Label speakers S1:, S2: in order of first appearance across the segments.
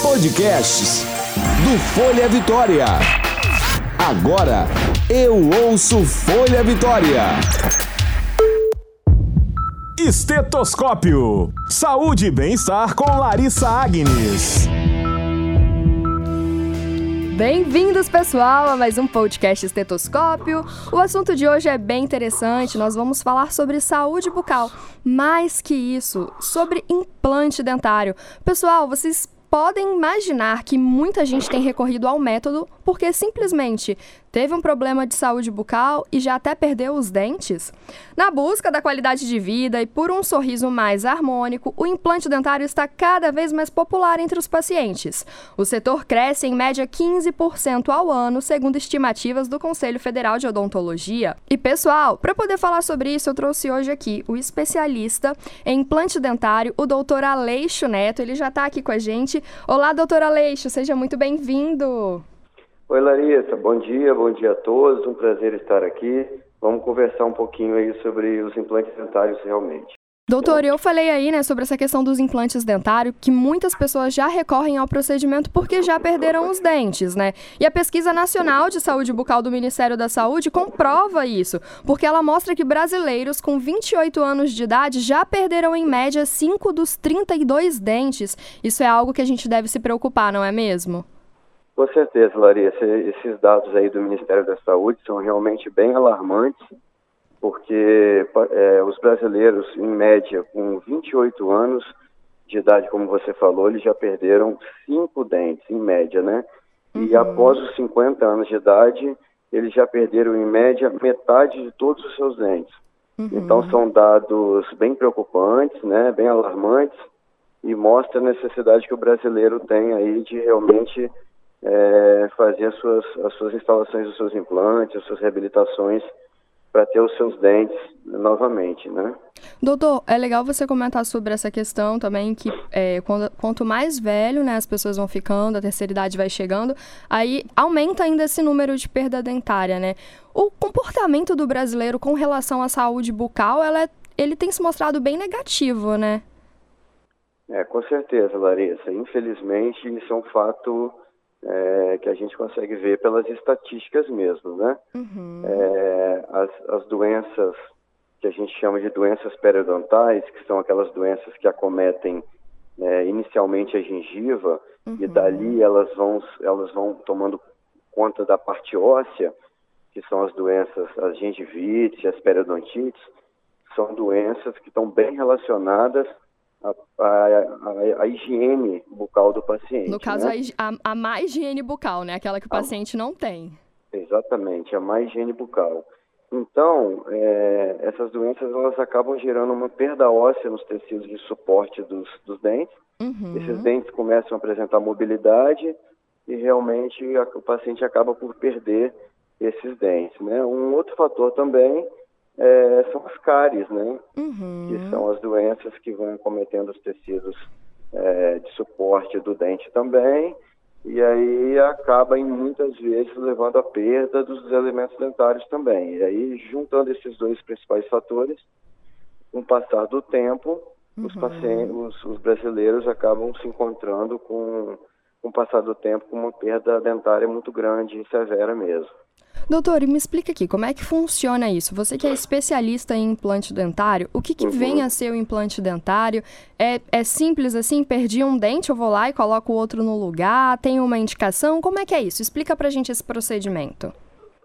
S1: Podcasts do Folha Vitória. Agora eu ouço Folha Vitória. Estetoscópio. Saúde e bem-estar com Larissa Agnes.
S2: Bem-vindos, pessoal, a mais um podcast Estetoscópio. O assunto de hoje é bem interessante. Nós vamos falar sobre saúde bucal. Mais que isso, sobre implante dentário. Pessoal, vocês podem imaginar que muita gente tem recorrido ao método porque simplesmente teve um problema de saúde bucal e já até perdeu os dentes? Na busca da qualidade de vida e por um sorriso mais harmônico, o implante dentário está cada vez mais popular entre os pacientes. O setor cresce em média 15% ao ano, segundo estimativas do Conselho Federal de Odontologia. E pessoal, para poder falar sobre isso, eu trouxe hoje aqui o especialista em implante dentário, o doutor Aleixo Neto. Ele já está aqui com a gente. Olá, doutor Aleixo, seja muito bem-vindo.
S3: Oi, Larissa, bom dia, bom dia a todos, um prazer estar aqui. Vamos conversar um pouquinho aí sobre os implantes dentários realmente.
S2: Doutor, eu falei aí, né, sobre essa questão dos implantes dentários, que muitas pessoas já recorrem ao procedimento porque já perderam os dentes, né? E a pesquisa nacional de saúde bucal do Ministério da Saúde comprova isso, porque ela mostra que brasileiros com 28 anos de idade já perderam em média 5 dos 32 dentes. Isso é algo que a gente deve se preocupar, não é mesmo?
S3: Com certeza, Larissa. Esses dados aí do Ministério da Saúde são realmente bem alarmantes, porque é, os brasileiros, em média, com 28 anos de idade, como você falou, eles já perderam cinco dentes, em média, né? E uhum. após os 50 anos de idade, eles já perderam, em média, metade de todos os seus dentes. Uhum. Então, são dados bem preocupantes, né? Bem alarmantes, e mostra a necessidade que o brasileiro tem aí de realmente é, fazer as suas, as suas instalações dos seus implantes, as suas reabilitações para ter os seus dentes novamente, né?
S2: Doutor, é legal você comentar sobre essa questão também, que é, quando, quanto mais velho né, as pessoas vão ficando, a terceira idade vai chegando, aí aumenta ainda esse número de perda dentária, né? O comportamento do brasileiro com relação à saúde bucal, ela é, ele tem se mostrado bem negativo, né?
S3: É, com certeza, Larissa. Infelizmente, isso é um fato é, que a gente consegue ver pelas estatísticas mesmo, né? Uhum. É, as, as doenças que a gente chama de doenças periodontais, que são aquelas doenças que acometem é, inicialmente a gengiva uhum. e dali elas vão, elas vão tomando conta da parte óssea, que são as doenças, as gengivites, as periodontites, são doenças que estão bem relacionadas a, a, a, higiene bucal do paciente.
S2: No caso,
S3: né?
S2: a, a má higiene bucal, né? Aquela que o paciente não tem.
S3: Exatamente, a má higiene bucal. Então, é, essas doenças elas acabam gerando uma perda óssea nos tecidos de suporte dos, dos dentes. Uhum. Esses dentes começam a apresentar mobilidade e realmente a, o paciente acaba por perder esses dentes. Né? Um outro fator também é, são as cáries, né? Uhum. Que são as doenças que vão cometendo os tecidos é, de suporte do dente também, e aí acaba em muitas vezes levando à perda dos elementos dentários também. E aí, juntando esses dois principais fatores, com o passar do tempo, uhum. os, pacientes, os, os, brasileiros acabam se encontrando com, com o passar do tempo, com uma perda dentária muito grande e severa mesmo.
S2: Doutor, me explica aqui, como é que funciona isso? Você que é especialista em implante dentário, o que, que uhum. vem a ser o implante dentário? É, é simples assim? Perdi um dente, eu vou lá e coloco o outro no lugar? Tem uma indicação? Como é que é isso? Explica pra gente esse procedimento.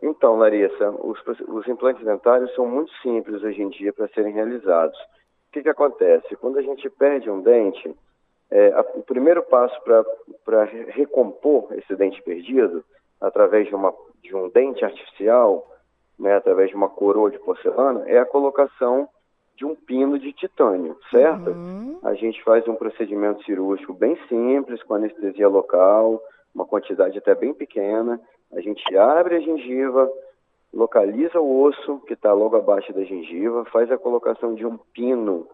S3: Então, Larissa, os, os implantes dentários são muito simples hoje em dia para serem realizados. O que, que acontece? Quando a gente perde um dente, é, a, o primeiro passo para recompor esse dente perdido, através de uma de um dente artificial, né, através de uma coroa de porcelana, é a colocação de um pino de titânio, certo? Uhum. A gente faz um procedimento cirúrgico bem simples, com anestesia local, uma quantidade até bem pequena. A gente abre a gengiva, localiza o osso que está logo abaixo da gengiva, faz a colocação de um pino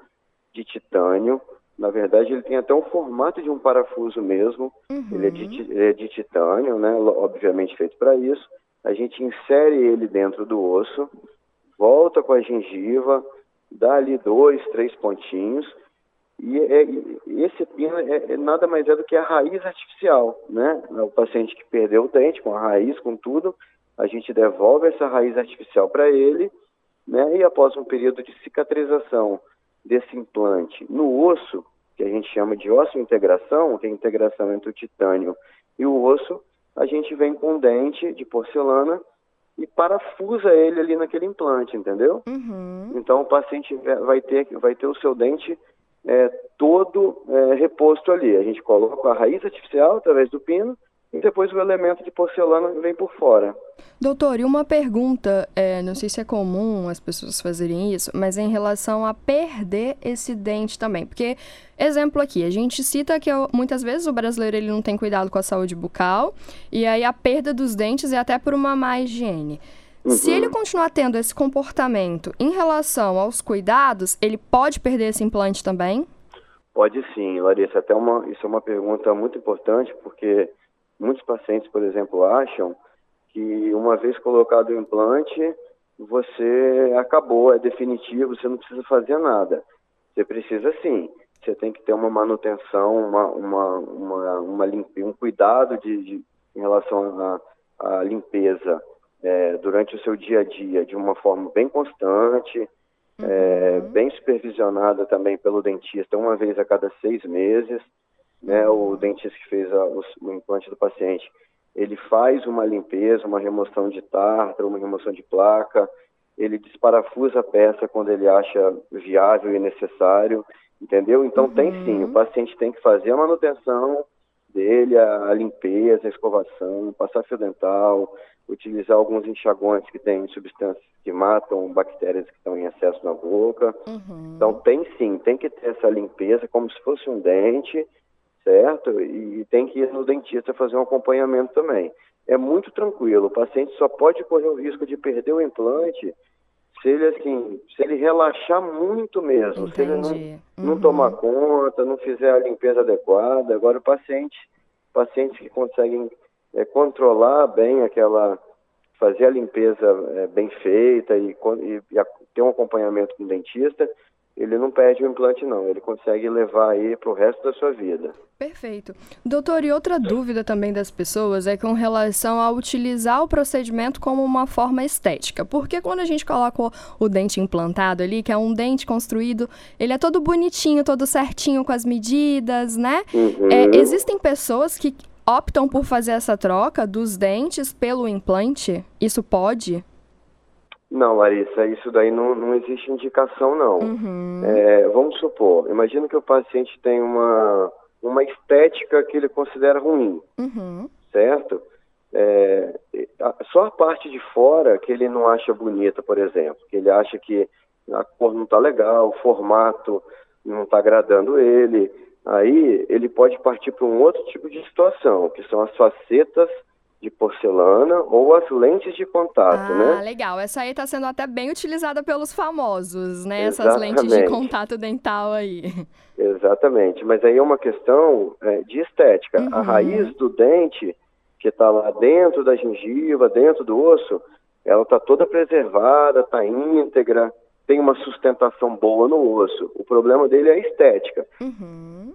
S3: de titânio. Na verdade, ele tem até o formato de um parafuso mesmo. Uhum. Ele é de, é de titânio, né? Obviamente feito para isso a gente insere ele dentro do osso, volta com a gengiva, dá ali dois, três pontinhos E, é, esse pino é, é, nada mais é do que a raiz artificial, né? O paciente que perdeu o dente com a raiz, com tudo, a gente devolve essa raiz artificial para ele, né? E após um período de cicatrização desse implante no osso, que a gente chama de osso-integração, que é a integração entre o titânio e o osso, a gente vem com um dente de porcelana e parafusa ele ali naquele implante, entendeu? Uhum. Então o paciente vai ter, vai ter o seu dente é, todo é, reposto ali. A gente coloca a raiz artificial através do pino e depois o elemento de porcelana vem por fora.
S2: Doutor, e uma pergunta, é, não sei se é comum as pessoas fazerem isso, mas em relação a perder esse dente também, porque, exemplo aqui, a gente cita que muitas vezes o brasileiro ele não tem cuidado com a saúde bucal, e aí a perda dos dentes é até por uma má higiene. Uhum. Se ele continuar tendo esse comportamento em relação aos cuidados, ele pode perder esse implante também?
S3: Pode sim, Larissa. Até uma, isso é uma pergunta muito importante, porque muitos pacientes, por exemplo, acham que uma vez colocado o implante, você acabou, é definitivo, você não precisa fazer nada. Você precisa sim. Você tem que ter uma manutenção, uma, uma, uma, uma limpe, um cuidado de, de, em relação à limpeza é, durante o seu dia a dia de uma forma bem constante, é, uhum. é, bem supervisionada também pelo dentista uma vez a cada seis meses. Né, o dentista que fez a, o, o, implante do paciente, ele faz uma limpeza, uma remoção de tártaro, uma remoção de placa, ele desparafusa a peça quando ele acha viável e necessário, entendeu? Então uhum. tem sim, o paciente tem que fazer a manutenção dele, a, a limpeza, a escovação, passar fio dental, utilizar alguns enxaguantes que têm substâncias que matam bactérias que estão em excesso na boca. Uhum. Então tem sim, tem que ter essa limpeza como se fosse um dente, certo? E tem que ir no dentista fazer um acompanhamento também. É muito tranquilo, o paciente só pode correr o risco de perder o implante se ele assim, se ele relaxar muito mesmo, Entendi. se ele não, uhum. não tomar conta, não fizer a limpeza adequada. Agora o paciente, pacientes que conseguem é, controlar bem aquela, fazer a limpeza é, bem feita e, e, e, ter um acompanhamento com o dentista, ele não perde o implante não, ele consegue levar aí para o resto da sua vida.
S2: Perfeito. Doutor, e outra dúvida também das pessoas é com relação a utilizar o procedimento como uma forma estética. Porque quando a gente coloca o, dente implantado ali, que é um dente construído, ele é todo bonitinho, todo certinho com as medidas, né? Uhum. É, existem pessoas que optam por fazer essa troca dos dentes pelo implante? Isso pode?
S3: Não, Larissa, isso daí não, não existe indicação, não. Uhum. É, vamos supor, imagina que o paciente tem uma, uma estética que ele considera ruim, uhum. certo? É, só a parte de fora que ele não acha bonita, por exemplo, que ele acha que a cor não está legal, o formato não está agradando ele, aí ele pode partir para um outro tipo de situação, que são as facetas de porcelana ou as lentes de contato,
S2: ah,
S3: né?
S2: Ah, legal. Essa aí está sendo até bem utilizada pelos famosos, né? Exatamente. Essas lentes de contato dental aí.
S3: Exatamente. Mas aí é uma questão é, de estética. Uhum. A raiz do dente, que está lá dentro da gengiva, dentro do osso, ela está toda preservada, está íntegra, tem uma sustentação boa no osso. O problema dele é a estética.
S2: Uhum.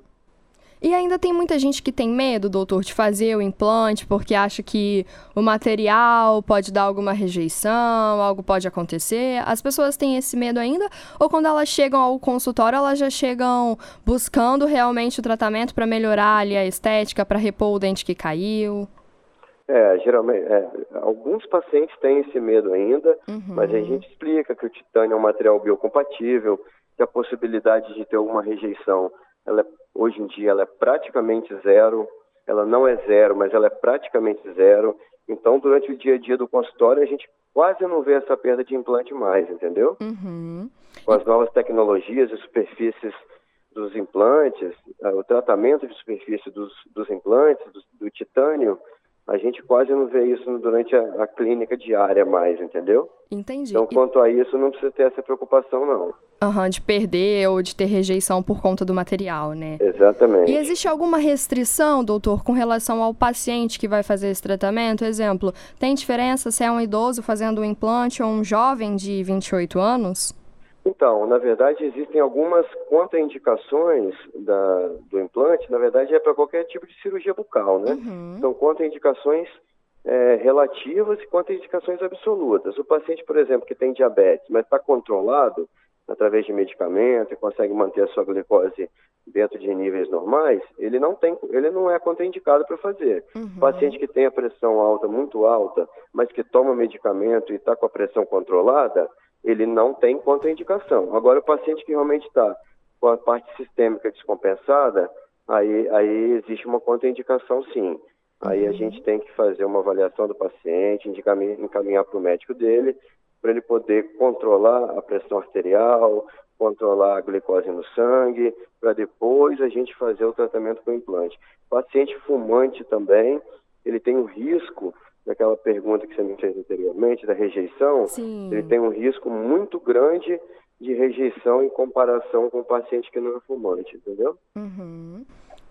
S2: E ainda tem muita gente que tem medo, doutor, de fazer o implante porque acha que o material pode dar alguma rejeição, algo pode acontecer. As pessoas têm esse medo ainda? Ou quando elas chegam ao consultório, elas já chegam buscando realmente o tratamento para melhorar ali a estética, para repor o dente que caiu?
S3: É, geralmente, é, alguns pacientes têm esse medo ainda, uhum. mas a gente explica que o titânio é um material biocompatível, que a possibilidade de ter alguma rejeição, ela é, hoje em dia ela é praticamente zero, ela não é zero, mas ela é praticamente zero. Então, durante o dia a dia do consultório, a gente quase não vê essa perda de implante mais, entendeu? Uhum. Com as novas tecnologias e superfícies dos implantes, o tratamento de superfície dos, dos implantes, do, do titânio, a gente quase não vê isso durante a, a, clínica diária mais, entendeu?
S2: Entendi.
S3: Então, quanto a isso, não precisa ter essa preocupação, não.
S2: Aham, uhum, de perder ou de ter rejeição por conta do material, né?
S3: Exatamente.
S2: E existe alguma restrição, doutor, com relação ao paciente que vai fazer esse tratamento? Exemplo, tem diferença se é um idoso fazendo um implante ou um jovem de 28 anos?
S3: Então, na verdade, existem algumas contraindicações da, do implante, na verdade, é para qualquer tipo de cirurgia bucal, né?
S2: Uhum.
S3: São contraindicações é, relativas e contraindicações absolutas. O paciente, por exemplo, que tem diabetes, mas está controlado através de medicamento e consegue manter a sua glicose dentro de níveis normais, ele não tem, ele não é contraindicado para fazer.
S2: Uhum.
S3: Paciente que tem a pressão alta, muito alta, mas que toma medicamento e está com a pressão controlada, ele não tem contraindicação. Agora, o paciente que realmente está com a parte sistêmica descompensada, aí, aí existe uma contraindicação sim. Aí a
S2: Uhum.
S3: gente tem que fazer uma avaliação do paciente, encaminhar, encaminhar para o médico dele, para ele poder controlar a pressão arterial, controlar a glicose no sangue, para depois a gente fazer o tratamento com o implante. Paciente fumante também, ele tem o risco daquela pergunta que você me fez anteriormente, da rejeição,
S2: Sim.
S3: ele tem um risco muito grande de rejeição em comparação com o paciente que não é fumante, entendeu?
S2: Uhum.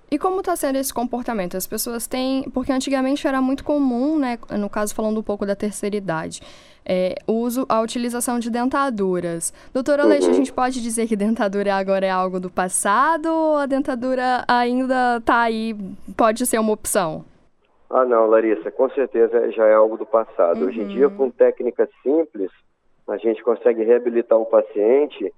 S2: E como está sendo esse comportamento? As pessoas têm. Porque antigamente era muito comum, né? No caso, falando um pouco da terceira idade, é, uso, a utilização de dentaduras. Doutora Leite, a
S3: Uhum.
S2: gente pode dizer que dentadura agora é algo do passado ou a dentadura ainda está aí, pode ser uma opção?
S3: Ah, não, Larissa, com certeza já é algo do passado. Hoje em dia, com técnicas simples, a gente consegue reabilitar o paciente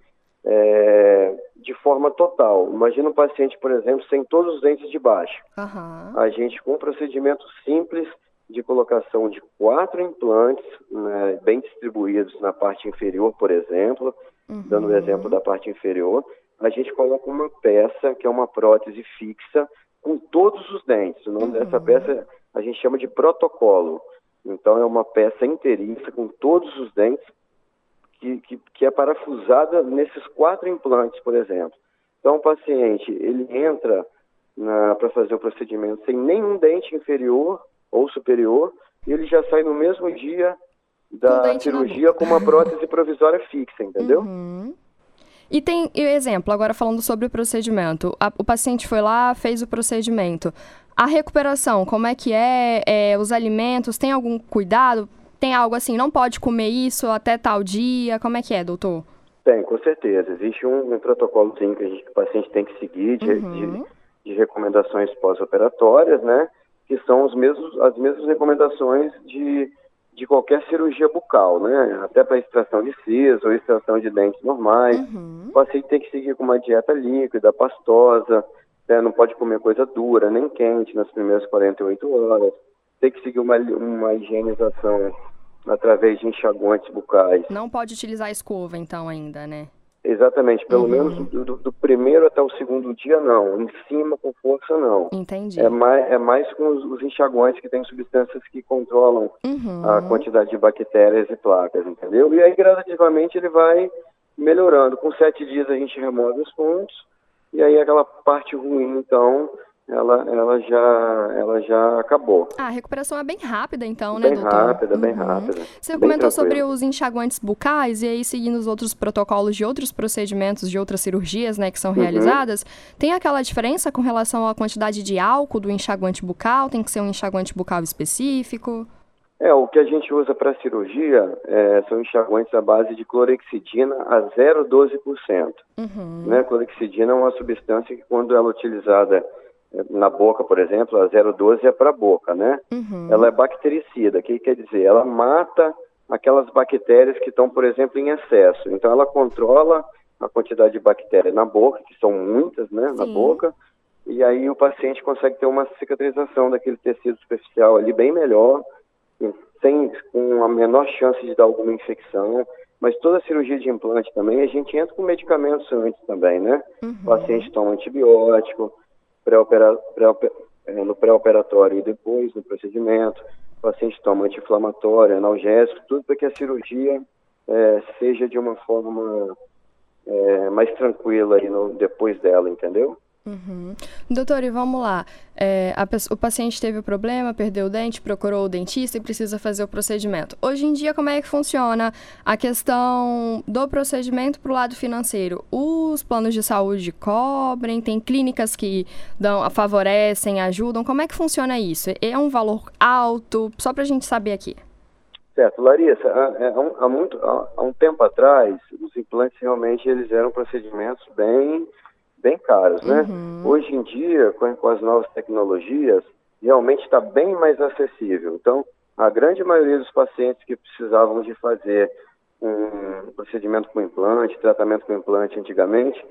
S3: é, de forma total. Imagina um paciente, por exemplo, sem todos os dentes de baixo.
S2: Aham.
S3: A gente, com um procedimento simples de colocação de quatro implantes, né, bem distribuídos na parte inferior, por exemplo, dando o exemplo da parte inferior, a gente coloca uma peça, que é uma prótese fixa, com todos os dentes. O nome dessa peça a gente chama de protocolo. Então, é uma peça inteiriça com todos os dentes que, que, que é parafusada nesses quatro implantes, por exemplo. Então, o paciente, ele entra para fazer o procedimento sem nenhum dente inferior ou superior, e ele já sai no mesmo dia da cirurgia com uma prótese provisória fixa, entendeu?
S2: Uhum. E tem e exemplo, agora falando sobre o procedimento. A- o paciente foi lá, fez o procedimento. A recuperação, como é que é? É, Os alimentos, tem algum cuidado? Tem algo assim, não pode comer isso até tal dia? Como é que é, doutor?
S3: Tem, com certeza. Existe um, um protocolozinho que, a gente- que o paciente tem que seguir de,
S2: Uhum.
S3: de, de recomendações pós-operatórias, né? Que são os mesmos, as mesmas recomendações de, de qualquer cirurgia bucal, né? Até para extração de siso ou extração de dentes normais.
S2: Uhum.
S3: O paciente tem que seguir com uma dieta líquida, pastosa, né? não pode comer coisa dura, nem quente nas primeiras 48 horas. Tem que seguir uma, uma higienização através de enxaguantes bucais.
S2: Não pode utilizar escova, então, ainda, né?
S3: Exatamente, pelo
S2: Uhum.
S3: menos do, do- primeiro até o segundo dia não, em cima com força não.
S2: Entendi.
S3: É mais, é mais com os, os enxaguantes que têm substâncias que controlam
S2: Uhum.
S3: a quantidade de bactérias e placas, entendeu? E aí gradativamente ele vai melhorando. Com sete dias a gente remove os pontos e aí aquela parte ruim, então, ela, ela, já, ela já acabou.
S2: Ah, a recuperação é bem rápida, então, né,
S3: bem
S2: doutor?
S3: rápida, bem
S2: Uhum.
S3: rápida.
S2: Você
S3: bem
S2: comentou sobre os enxaguantes bucais e aí seguindo os outros protocolos de outros procedimentos, de outras cirurgias, né, que
S3: Uhum.
S2: são realizadas. Tem aquela diferença com relação à quantidade de álcool do enxaguante bucal? Tem que ser um enxaguante bucal específico?
S3: É, o que a gente usa para cirurgia é, são enxaguantes à base de clorexidina a 0,12%.
S2: Uhum.
S3: Né? Clorexidina é uma substância que, quando ela é utilizada na boca, por exemplo, a 0,12 é para a boca, né?
S2: Uhum.
S3: Ela é bactericida, o que quer dizer? Ela mata aquelas bactérias que estão, por exemplo, em excesso. Então, ela controla a quantidade de bactérias na boca, que são muitas, né, na
S2: Sim.
S3: boca, e aí o paciente consegue ter uma cicatrização daquele tecido superficial ali bem melhor, sem com a menor chance de dar alguma infecção. Mas toda cirurgia de implante também, a gente entra com medicamentos antes também, né?
S2: Uhum.
S3: O paciente toma antibiótico, pré-opera- pré-ope- eh, no pré-operatório e depois no procedimento. O paciente toma anti-inflamatório, analgésico, tudo para que a cirurgia eh, seja de uma forma eh, mais tranquila aí no- depois dela, entendeu?
S2: Uhum. Doutor, e vamos lá. É, a o paciente teve o problema, perdeu o dente, procurou o dentista e precisa fazer o procedimento. Hoje em dia, como é que funciona a questão do procedimento para o lado financeiro? Os planos de saúde cobrem? Tem clínicas que dão, favorecem, ajudam? Como é que funciona isso? É um valor alto? Só para a gente saber aqui.
S3: Certo, Larissa, há, há, muito, há, há um tempo atrás, os implantes realmente eles eram procedimentos bem, bem caros, né? Uhum. Hoje em dia, com, com as novas tecnologias, realmente está bem mais acessível. Então, a grande maioria dos pacientes que precisavam de fazer um procedimento com implante, tratamento com implante antigamente,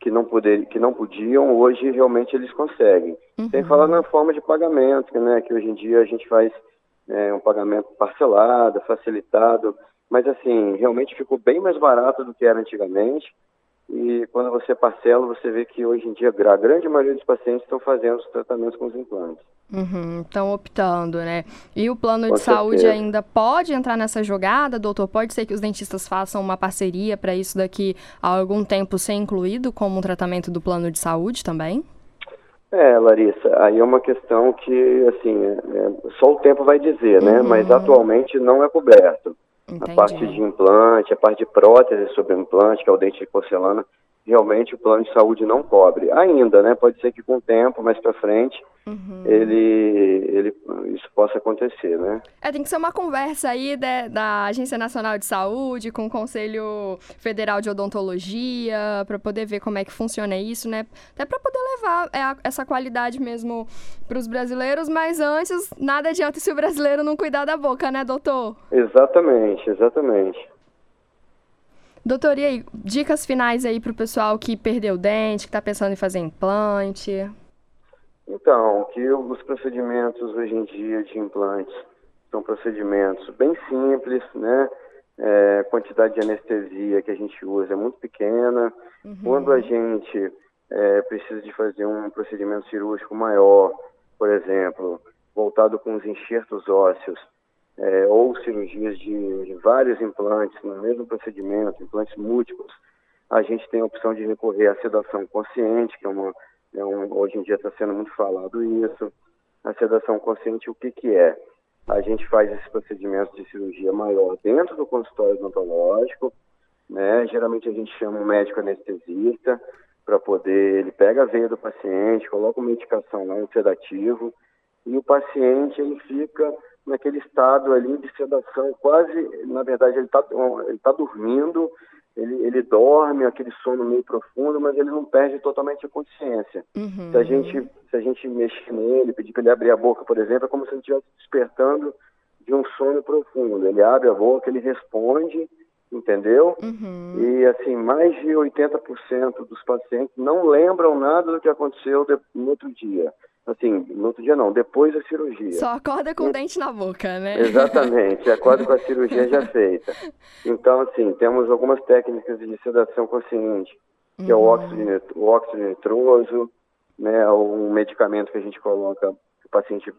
S3: que não, poder, que não podiam, hoje realmente eles conseguem. Uhum. Sem falar na forma de pagamento, né, que hoje em dia a gente faz é, um pagamento parcelado, facilitado, mas assim, realmente ficou bem mais barato do que era antigamente. E quando você parcela, você vê que hoje em dia a grande maioria dos pacientes estão fazendo os tratamentos com os implantes.
S2: Estão uhum, optando, né? E o plano com de certeza. saúde ainda pode entrar nessa jogada, doutor? Pode ser que os dentistas façam uma parceria para isso daqui a algum tempo ser incluído como um tratamento do plano de saúde também?
S3: É, Larissa, aí é uma questão que, assim, é, é, só o tempo vai dizer, né? Uhum. Mas atualmente não é coberto. Entendi. A parte de implante, a parte de prótese sobre implante, que é o dente de porcelana, realmente o plano de saúde não cobre. Ainda, né? Pode ser que com o tempo, mais para frente, uhum. ele, ele, isso possa acontecer, né?
S2: É, tem que ser uma conversa aí de, da Agência Nacional de Saúde com o Conselho Federal de Odontologia, para poder ver como é que funciona isso, né? Até para poder levar é, essa qualidade mesmo para os brasileiros, mas antes, nada adianta se o brasileiro não cuidar da boca, né, doutor?
S3: Exatamente, exatamente.
S2: Doutor, e aí, dicas finais aí para o pessoal que perdeu o dente, que está pensando em fazer implante?
S3: Então, que os procedimentos hoje em dia de implantes são procedimentos bem simples, né? É, quantidade de anestesia que a gente usa é muito pequena. Uhum. Quando a gente é, precisa de fazer um procedimento cirúrgico maior, por exemplo, voltado com os enxertos ósseos, é, ou cirurgias de, de, vários implantes no mesmo procedimento, implantes múltiplos, a gente tem a opção de recorrer à sedação consciente, que é uma, é um, hoje em dia está sendo muito falado isso. A sedação consciente, o que, que é? A gente faz esses procedimentos de cirurgia maior dentro do consultório odontológico, né? Geralmente a gente chama um médico anestesista para poder, ele pega a veia do paciente, coloca uma medicação lá, um sedativo, e o paciente ele fica naquele estado ali de sedação, quase, na verdade, ele está ele tá dormindo, ele, ele dorme, aquele sono meio profundo, mas ele não perde totalmente a consciência. Uhum. Se, a gente, se a gente mexer nele, pedir para ele abrir a boca, por exemplo, é como se ele estivesse despertando de um sono profundo. Ele abre a boca, ele responde, entendeu? Uhum. E assim, mais de 80% dos pacientes não lembram nada do que aconteceu no outro dia. Assim, no outro dia não, depois da cirurgia.
S2: Só acorda com o dente na boca, né?
S3: Exatamente, acorda com a cirurgia já feita. Então, assim, temos algumas técnicas de sedação consciente, que uhum. é o uhum. óxido, o óxido nitroso, né, um medicamento que a gente coloca, que o paciente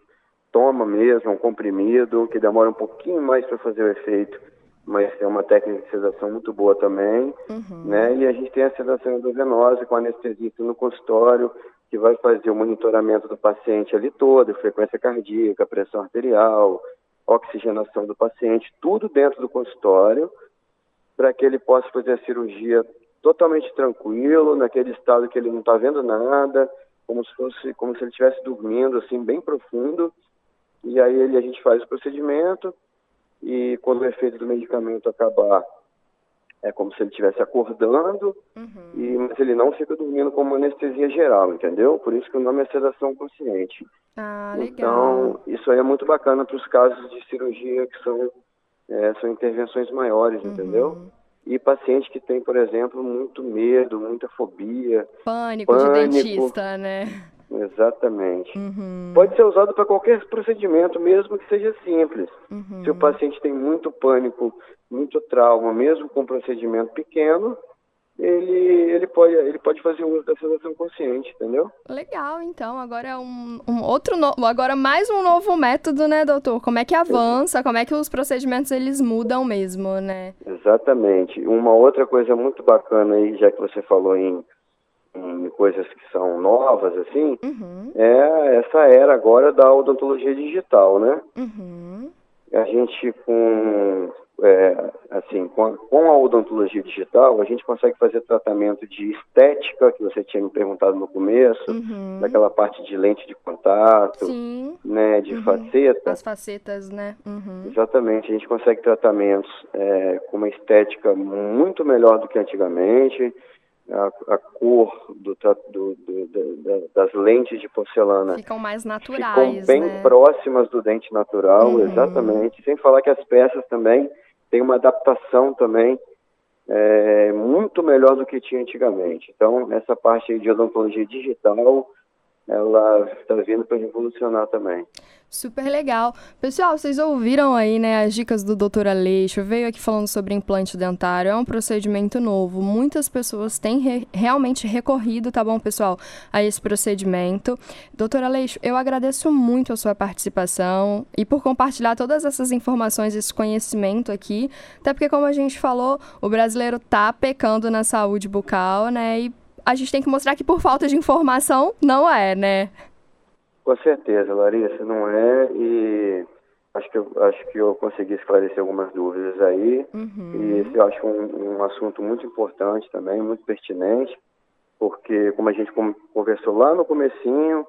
S3: toma mesmo, um comprimido, que demora um pouquinho mais para fazer o efeito, mas é uma técnica de sedação muito boa também, uhum. né, e a gente tem a sedação endovenosa com anestesista no consultório, que vai fazer o monitoramento do paciente ali todo, frequência cardíaca, pressão arterial, oxigenação do paciente, tudo dentro do consultório, para que ele possa fazer a cirurgia totalmente tranquilo, naquele estado que ele não está vendo nada, como se fosse, como se ele estivesse dormindo, assim, bem profundo. E aí ele, a gente faz o procedimento e quando o efeito do medicamento acabar, é como se ele estivesse acordando, uhum. e, mas ele não fica dormindo com uma anestesia geral, entendeu? Por isso que o nome é sedação consciente.
S2: Ah,
S3: legal. Então, isso aí é muito bacana para os casos de cirurgia que são, é, são intervenções maiores, uhum. entendeu? E paciente que tem, por exemplo, muito medo, muita fobia.
S2: Pânico, pânico de dentista, né?
S3: Exatamente. Uhum. Pode ser usado para qualquer procedimento, mesmo que seja simples. Uhum. Se o paciente tem muito pânico, muito trauma, mesmo com um procedimento pequeno, ele, ele, pode, ele pode fazer uso da sedação consciente, entendeu?
S2: Legal, então. Agora é um, um outro agora mais um novo método, né, doutor? Como é que avança, como é que os procedimentos eles mudam mesmo, né?
S3: Exatamente. Uma outra coisa muito bacana aí, já que você falou em em coisas que são novas, assim, uhum. é essa era agora da odontologia digital, né? Uhum. A gente, com, é, assim, com a, com a, odontologia digital, a gente consegue fazer tratamento de estética, que você tinha me perguntado no começo, uhum. daquela parte de lente de contato,
S2: Sim.
S3: né, de uhum. faceta.
S2: As facetas, né? Uhum.
S3: Exatamente, a gente consegue tratamentos é, com uma estética muito melhor do que antigamente, a, a cor do, do, do, das lentes de porcelana
S2: ficam mais naturais,
S3: ficam bem
S2: né?
S3: próximas do dente natural, uhum. exatamente. Sem falar que as peças também têm uma adaptação também é, muito melhor do que tinha antigamente. Então, essa parte de odontologia digital ela está vindo para revolucionar também.
S2: Super legal. Pessoal, vocês ouviram aí, né, as dicas do Dr. Aleixo, veio aqui falando sobre implante dentário, é um procedimento novo. Muitas pessoas têm re realmente recorrido, tá bom, pessoal, a esse procedimento. Doutor Aleixo, eu agradeço muito a sua participação e por compartilhar todas essas informações, esse conhecimento aqui, até porque, como a gente falou, o brasileiro tá pecando na saúde bucal, né, e a gente tem que mostrar que por falta de informação não é, né?
S3: Com certeza, Larissa, não é e acho que eu, acho que eu consegui esclarecer algumas dúvidas aí uhum. e esse eu acho um, um assunto muito importante também, muito pertinente, porque como a gente conversou lá no comecinho,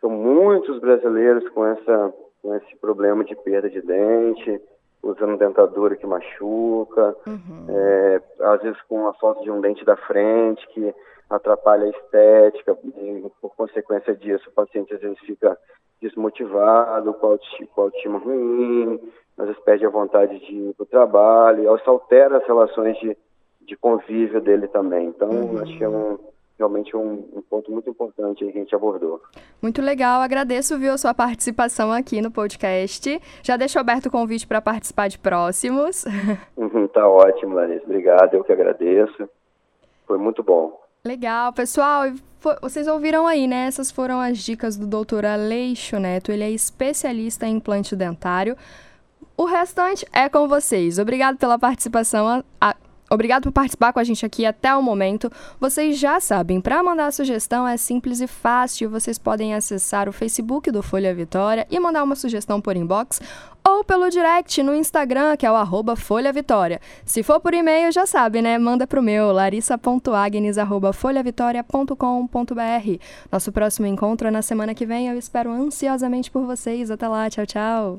S3: são muitos brasileiros com essa com esse problema de perda de dente, usando dentadura que machuca, uhum. é, às vezes com a falta de um dente da frente que atrapalha a estética, e por consequência disso o paciente às vezes fica desmotivado, com a autoestima ruim, às vezes perde a vontade de ir para o trabalho, isso altera as relações de, de convívio dele também. Então, uhum. acho que é um, realmente um, um, ponto muito importante que a gente abordou.
S2: Muito legal, agradeço viu, a sua participação aqui no podcast. Já deixo aberto o convite para participar de próximos.
S3: Uhum, tá ótimo, Larissa. Obrigado, eu que agradeço. Foi muito bom.
S2: Legal, pessoal. Vocês ouviram aí, né? Essas foram as dicas do doutor Aleixo Neto. Ele é especialista em implante dentário. O restante é com vocês. Obrigado pela participação. A, Obrigado por participar com a gente aqui até o momento. Vocês já sabem, para mandar sugestão é simples e fácil. Vocês podem acessar o Facebook do Folha Vitória e mandar uma sugestão por inbox ou pelo direct no Instagram, que é o arroba Folha Vitória. Se for por e-mail, já sabe, né? Manda pro meu, larissa.agnes.folhavitória.com.br. Nosso próximo encontro é na semana que vem. Eu espero ansiosamente por vocês. Até lá, tchau, tchau.